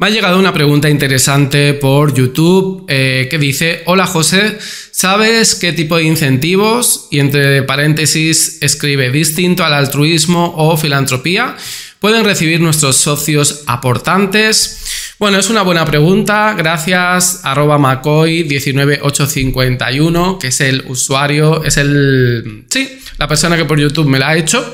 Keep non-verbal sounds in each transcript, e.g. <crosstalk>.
Me ha llegado una pregunta interesante por YouTube eh, que dice, hola José, ¿sabes qué tipo de incentivos, y entre paréntesis escribe, distinto al altruismo o filantropía, pueden recibir nuestros socios aportantes? Bueno, es una buena pregunta. Gracias, arroba Macoy19851, que es el usuario, es el... Sí, la persona que por YouTube me la ha hecho.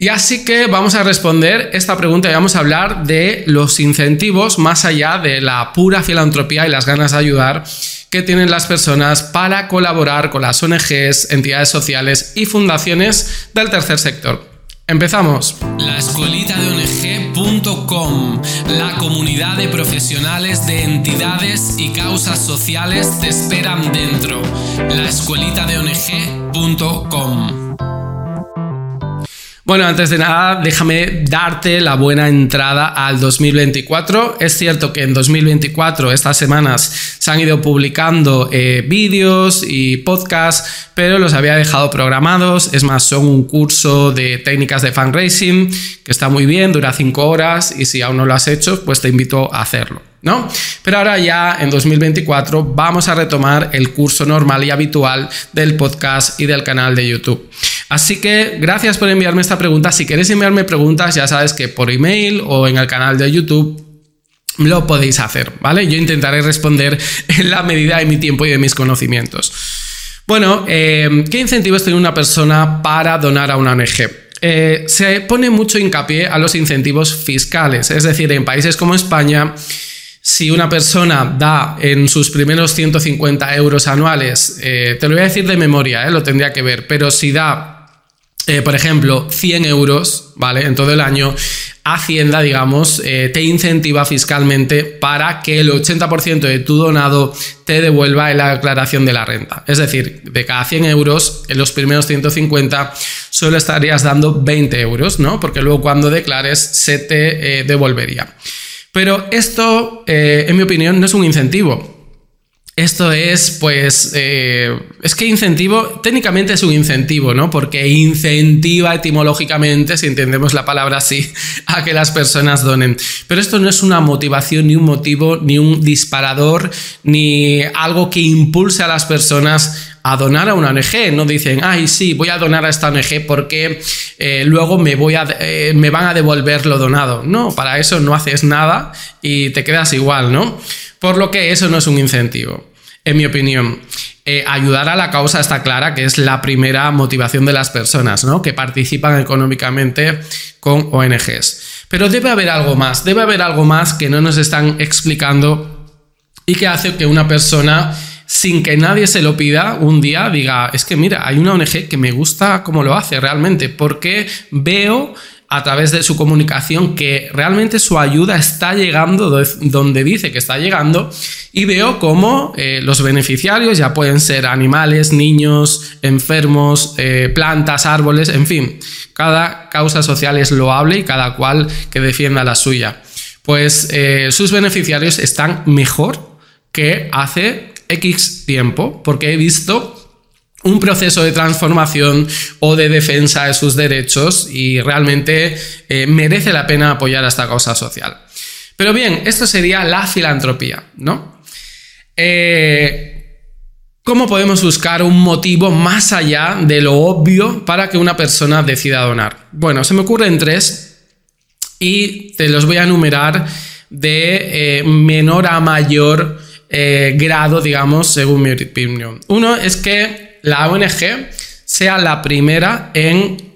Y así que vamos a responder esta pregunta y vamos a hablar de los incentivos más allá de la pura filantropía y las ganas de ayudar que tienen las personas para colaborar con las ONGs, entidades sociales y fundaciones del tercer sector. Empezamos. La escuelita de ONG.com, la comunidad de profesionales de entidades y causas sociales te esperan dentro. La escuelita de ONG.com. Bueno, antes de nada, déjame darte la buena entrada al 2024. Es cierto que en 2024, estas semanas, se han ido publicando eh, vídeos y podcasts, pero los había dejado programados. Es más, son un curso de técnicas de fundraising que está muy bien, dura cinco horas y si aún no lo has hecho, pues te invito a hacerlo. ¿No? Pero ahora ya en 2024 vamos a retomar el curso normal y habitual del podcast y del canal de YouTube. Así que gracias por enviarme esta pregunta. Si queréis enviarme preguntas, ya sabes que por email o en el canal de YouTube lo podéis hacer, ¿vale? Yo intentaré responder <laughs> en la medida de mi tiempo y de mis conocimientos. Bueno, eh, ¿qué incentivos tiene una persona para donar a una ONG? Eh, se pone mucho hincapié a los incentivos fiscales, es decir, en países como España, si una persona da en sus primeros 150 euros anuales, eh, te lo voy a decir de memoria, lo tendría que ver, pero si da eh, por ejemplo, 100 euros, ¿vale? En todo el año, Hacienda, digamos, eh, te incentiva fiscalmente para que el 80% de tu donado te devuelva en la declaración de la renta. Es decir, de cada 100 euros, en los primeros 150 solo estarías dando 20 euros, ¿no? Porque luego cuando declares se te eh, devolvería. Pero esto, en mi opinión, no es un incentivo. Esto es, pues, eh, es que incentivo, técnicamente es un incentivo, ¿no? Porque incentiva etimológicamente, si entendemos la palabra así, <laughs> a que las personas donen. Pero esto no es una motivación, ni un motivo, ni un disparador, ni algo que impulse a las personas a donar a una ONG. No dicen, ay, sí, voy a donar a esta ONG porque eh, luego me, voy a, eh, me van a devolver lo donado. No, para eso no haces nada y te quedas igual, ¿no? Por lo que eso no es un incentivo, en mi opinión. Eh, ayudar a la causa está clara que es la primera motivación de las personas ¿no? que participan económicamente con ONGs. Pero debe haber algo más, debe haber algo más que no nos están explicando y que hace que una persona, sin que nadie se lo pida, un día diga, es que mira, hay una ONG que me gusta cómo lo hace realmente, porque veo a través de su comunicación que realmente su ayuda está llegando donde dice que está llegando y veo cómo eh, los beneficiarios ya pueden ser animales, niños, enfermos, eh, plantas, árboles, en fin, cada causa social es loable y cada cual que defienda la suya. Pues eh, sus beneficiarios están mejor que hace X tiempo, porque he visto un proceso de transformación o de defensa de sus derechos y realmente eh, merece la pena apoyar a esta causa social. Pero bien, esto sería la filantropía, ¿no? Eh, ¿Cómo podemos buscar un motivo más allá de lo obvio para que una persona decida donar? Bueno, se me ocurren tres y te los voy a enumerar de eh, menor a mayor grado, digamos, según mi opinión. Uno es que la ONG sea la primera en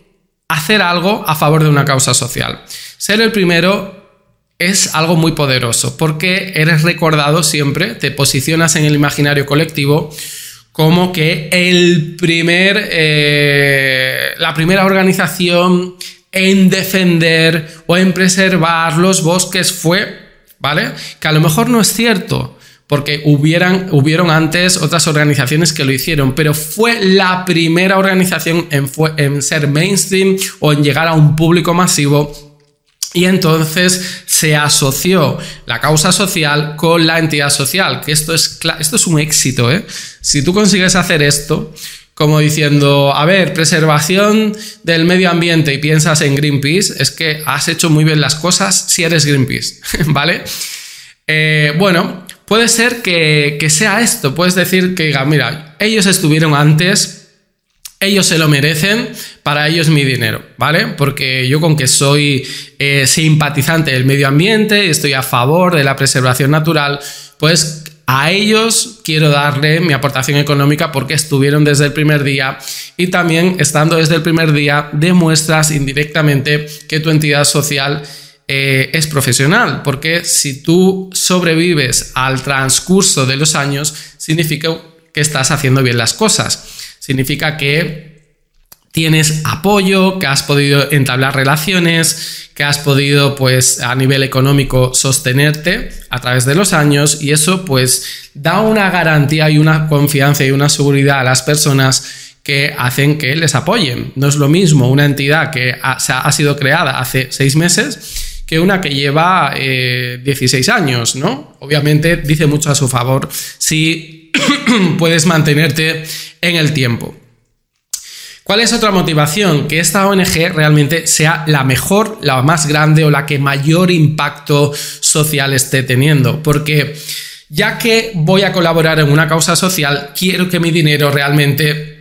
hacer algo a favor de una causa social. Ser el primero es algo muy poderoso porque eres recordado siempre, te posicionas en el imaginario colectivo como que el primer, eh, la primera organización en defender o en preservar los bosques fue, ¿vale? Que a lo mejor no es cierto, porque hubieran, hubieron antes otras organizaciones que lo hicieron, pero fue la primera organización en, en ser mainstream o en llegar a un público masivo y entonces se asoció la causa social con la entidad social, que esto es, esto es un éxito. ¿eh? Si tú consigues hacer esto, como diciendo, a ver, preservación del medio ambiente y piensas en Greenpeace, es que has hecho muy bien las cosas si eres Greenpeace, <laughs> ¿vale? Eh, bueno, puede ser que, sea esto. Puedes decir que, mira, ellos estuvieron antes ellos se lo merecen, para ellos mi dinero, ¿vale? Porque yo con que soy eh, simpatizante del medio ambiente, estoy a favor de la preservación natural, pues a ellos quiero darle mi aportación económica porque estuvieron desde el primer día y también estando desde el primer día demuestras indirectamente que tu entidad social eh, es profesional, porque si tú sobrevives al transcurso de los años, significa que estás haciendo bien las cosas. Significa que tienes apoyo, que has podido entablar relaciones, que has podido pues a nivel económico sostenerte a través de los años y eso pues da una garantía y una confianza y una seguridad a las personas que hacen que les apoyen. No es lo mismo una entidad que ha, sido creada hace seis meses que una que lleva 16 eh, años, ¿no? Obviamente dice mucho a su favor si <coughs> puedes mantenerte en el tiempo. ¿Cuál es otra motivación? Que esta ONG realmente sea la mejor, la más grande o la que mayor impacto social esté teniendo. Porque ya que voy a colaborar en una causa social, quiero que mi dinero realmente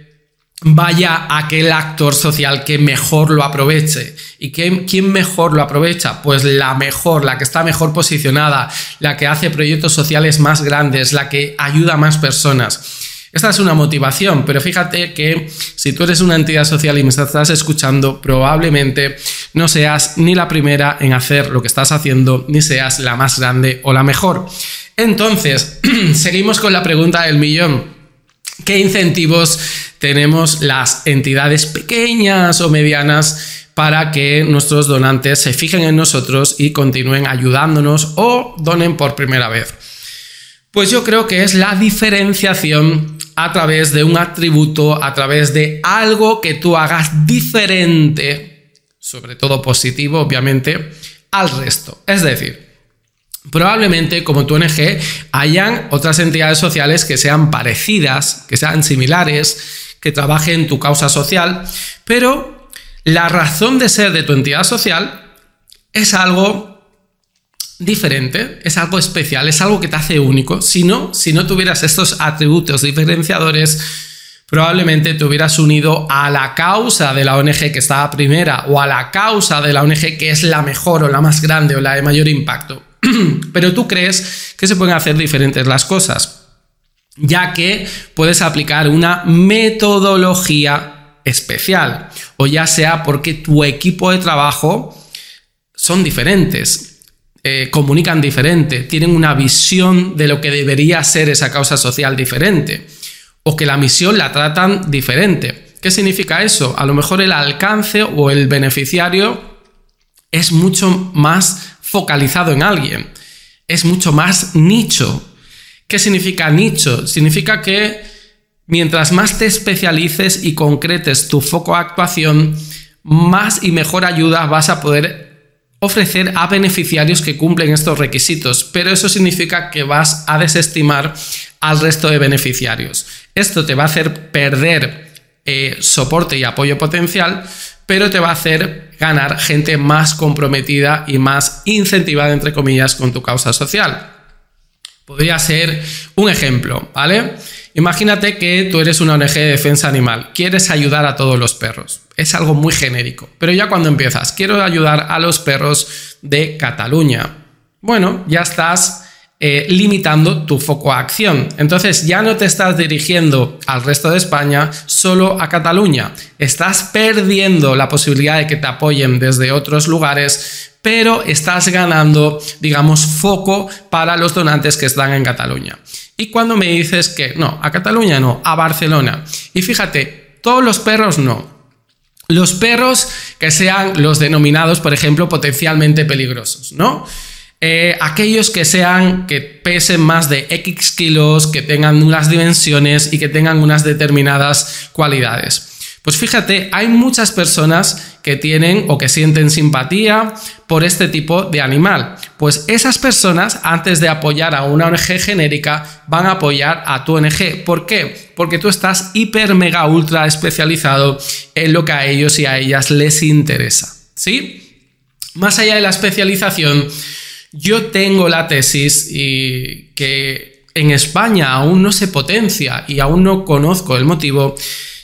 vaya aquel actor social que mejor lo aproveche. ¿Y quién mejor lo aprovecha? Pues la mejor, la que está mejor posicionada, la que hace proyectos sociales más grandes, la que ayuda a más personas. Esta es una motivación, pero fíjate que si tú eres una entidad social y me estás escuchando, probablemente no seas ni la primera en hacer lo que estás haciendo, ni seas la más grande o la mejor. Entonces, <clears throat> seguimos con la pregunta del millón. ¿Qué incentivos tenemos las entidades pequeñas o medianas para que nuestros donantes se fijen en nosotros y continúen ayudándonos o donen por primera vez? Pues yo creo que es la diferenciación a través de un atributo, a través de algo que tú hagas diferente, sobre todo positivo, obviamente, al resto. Es decir, probablemente como tu ONG hayan otras entidades sociales que sean parecidas, que sean similares, que trabajen tu causa social, pero la razón de ser de tu entidad social es algo diferente, es algo especial, es algo que te hace único. Si no, si no tuvieras estos atributos diferenciadores, probablemente te hubieras unido a la causa de la ONG que estaba primera o a la causa de la ONG que es la mejor o la más grande o la de mayor impacto. <clears throat> Pero tú crees que se pueden hacer diferentes las cosas, ya que puedes aplicar una metodología especial o ya sea porque tu equipo de trabajo son diferentes eh, comunican diferente, tienen una visión de lo que debería ser esa causa social diferente, o que la misión la tratan diferente. ¿Qué significa eso? A lo mejor el alcance o el beneficiario es mucho más focalizado en alguien, es mucho más nicho. ¿Qué significa nicho? Significa que mientras más te especialices y concretes tu foco de actuación, más y mejor ayuda vas a poder ofrecer a beneficiarios que cumplen estos requisitos, pero eso significa que vas a desestimar al resto de beneficiarios. Esto te va a hacer perder eh, soporte y apoyo potencial, pero te va a hacer ganar gente más comprometida y más incentivada, entre comillas, con tu causa social. Podría ser un ejemplo, ¿vale? Imagínate que tú eres una ONG de defensa animal, quieres ayudar a todos los perros. Es algo muy genérico, pero ya cuando empiezas, quiero ayudar a los perros de Cataluña. Bueno, ya estás eh, limitando tu foco a acción. Entonces ya no te estás dirigiendo al resto de España, solo a Cataluña. Estás perdiendo la posibilidad de que te apoyen desde otros lugares, pero estás ganando, digamos, foco para los donantes que están en Cataluña. Y cuando me dices que no, a Cataluña no, a Barcelona. Y fíjate, todos los perros no. Los perros que sean los denominados, por ejemplo, potencialmente peligrosos, ¿no? Eh, aquellos que sean, que pesen más de X kilos, que tengan unas dimensiones y que tengan unas determinadas cualidades. Pues fíjate, hay muchas personas que tienen o que sienten simpatía por este tipo de animal. Pues esas personas, antes de apoyar a una ONG genérica, van a apoyar a tu ONG. ¿Por qué? Porque tú estás hiper, mega, ultra especializado en lo que a ellos y a ellas les interesa. ¿Sí? Más allá de la especialización, Yo tengo la tesis y que en España aún no se potencia y aún no conozco el motivo,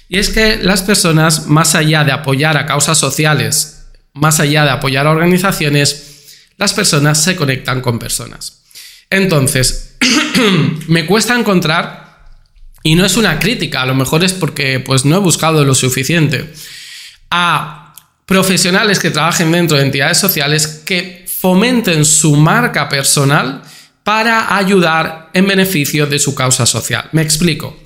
y es que las personas, más allá de apoyar a causas sociales, más allá de apoyar a organizaciones, las personas se conectan con personas. Entonces, <clears throat> me cuesta encontrar, y no es una crítica, a lo mejor es porque pues, no he buscado lo suficiente, a profesionales que trabajen dentro de entidades sociales que fomenten su marca personal para ayudar en beneficio de su causa social. Me explico.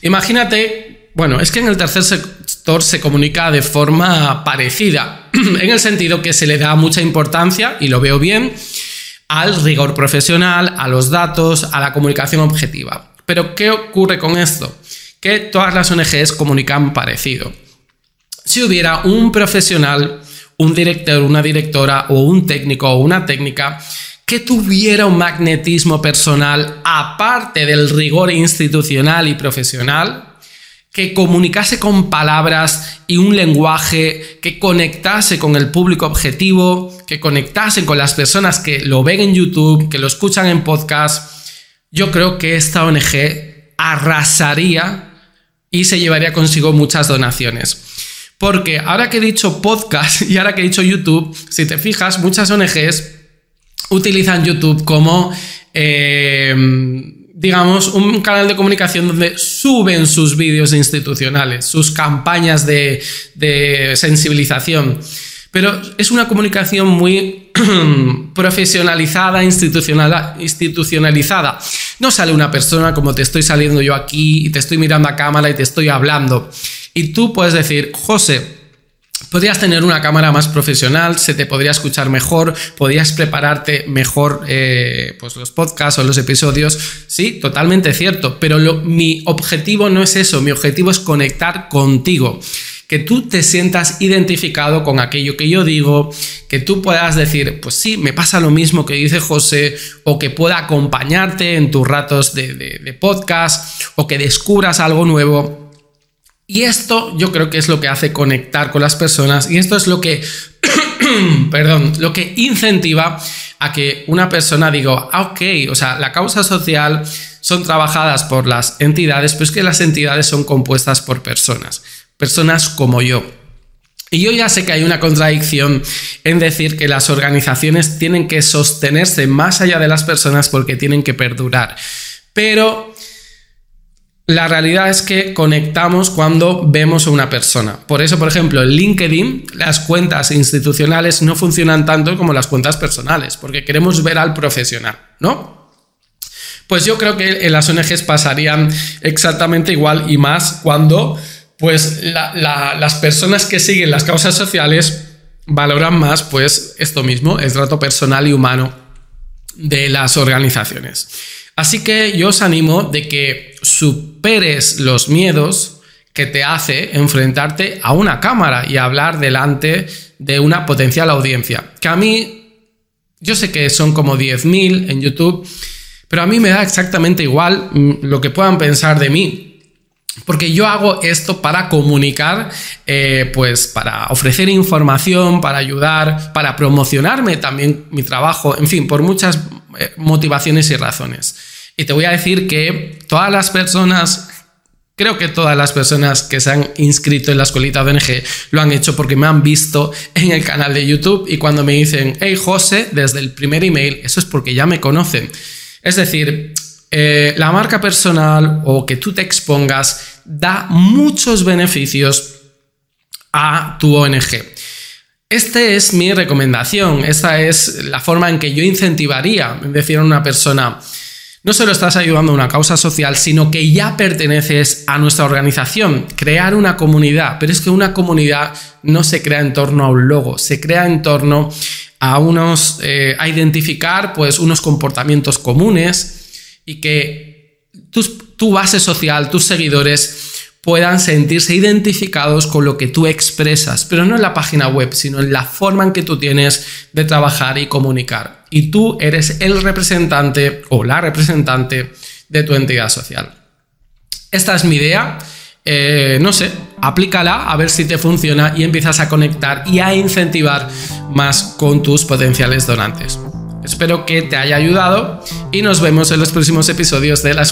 Imagínate, bueno, es que en el tercer sector se comunica de forma parecida, <clears throat> en el sentido que se le da mucha importancia, y lo veo bien, al rigor profesional, a los datos, a la comunicación objetiva. Pero ¿qué ocurre con esto? Que todas las ONGs comunican parecido. Si hubiera un profesional un director, una directora o un técnico o una técnica que tuviera un magnetismo personal aparte del rigor institucional y profesional, que comunicase con palabras y un lenguaje que conectase con el público objetivo, que conectase con las personas que lo ven en YouTube, que lo escuchan en podcast, yo creo que esta ONG arrasaría y se llevaría consigo muchas donaciones. Porque ahora que he dicho podcast <laughs> y ahora que he dicho YouTube, si te fijas, muchas ONGs utilizan YouTube como, eh, digamos, un canal de comunicación donde suben sus vídeos institucionales, sus campañas de, sensibilización. Pero es una comunicación muy <clears throat> profesionalizada, institucionalizada. No sale una persona como te estoy saliendo yo aquí y te estoy mirando a cámara y te estoy hablando. Y tú puedes decir, José, podrías tener una cámara más profesional, se te podría escuchar mejor, podrías prepararte mejor eh, pues los podcasts o los episodios. Sí, totalmente cierto, pero mi objetivo no es eso, mi objetivo es conectar contigo. Que tú te sientas identificado con aquello que yo digo, que tú puedas decir, pues sí, me pasa lo mismo que dice José, o que pueda acompañarte en tus ratos de podcast, o que descubras algo nuevo. Y esto yo creo que es lo que hace conectar con las personas y esto es lo que, <clears throat> perdón, lo que incentiva a que una persona diga, ah, ok, o sea, la causa social son trabajadas por las entidades, pero es que las entidades son compuestas por personas, personas como yo. Y yo ya sé que hay una contradicción en decir que las organizaciones tienen que sostenerse más allá de las personas porque tienen que perdurar. Pero la realidad es que conectamos cuando vemos a una persona. Por eso, por ejemplo, en LinkedIn las cuentas institucionales no funcionan tanto como las cuentas personales, porque queremos ver al profesional, ¿no? Pues yo creo que en las ONGs pasarían exactamente igual y más cuando pues las personas que siguen las causas sociales valoran más pues esto mismo, el trato personal y humano de las organizaciones. Así que yo os animo de que superes los miedos que te hace enfrentarte a una cámara y hablar delante de una potencial audiencia. Que a mí, yo sé que son como 10.000 en YouTube, pero a mí me da exactamente igual mm, lo que puedan pensar de mí. Porque yo hago esto para comunicar, eh, pues para ofrecer información, para ayudar, para promocionarme también mi trabajo, en fin, por muchas eh, motivaciones y razones. Y te voy a decir que todas las personas, creo que todas las personas que se han inscrito en la escuelita ONG lo han hecho porque me han visto en el canal de YouTube y cuando me dicen, hey José, desde el primer email, eso es porque ya me conocen. Es decir, eh, la marca personal o que tú te expongas da muchos beneficios a tu ONG. Esta es mi recomendación, esta es la forma en que yo incentivaría, decir a una persona, no solo estás ayudando a una causa social, sino que ya perteneces a nuestra organización, crear una comunidad, pero es que una comunidad no se crea en torno a un logo, se crea en torno a unos, eh, a identificar pues unos comportamientos comunes y que tu base social, tus seguidores puedan sentirse identificados con lo que tú expresas, pero no en la página web, sino en la forma en que tú tienes de trabajar y comunicar. Y tú eres el representante o la representante de tu entidad social. Esta es mi idea. Eh, no sé, aplícala a ver si te funciona y empiezas a conectar y a incentivar más con tus potenciales donantes. Espero que te haya ayudado y nos vemos en los próximos episodios de la.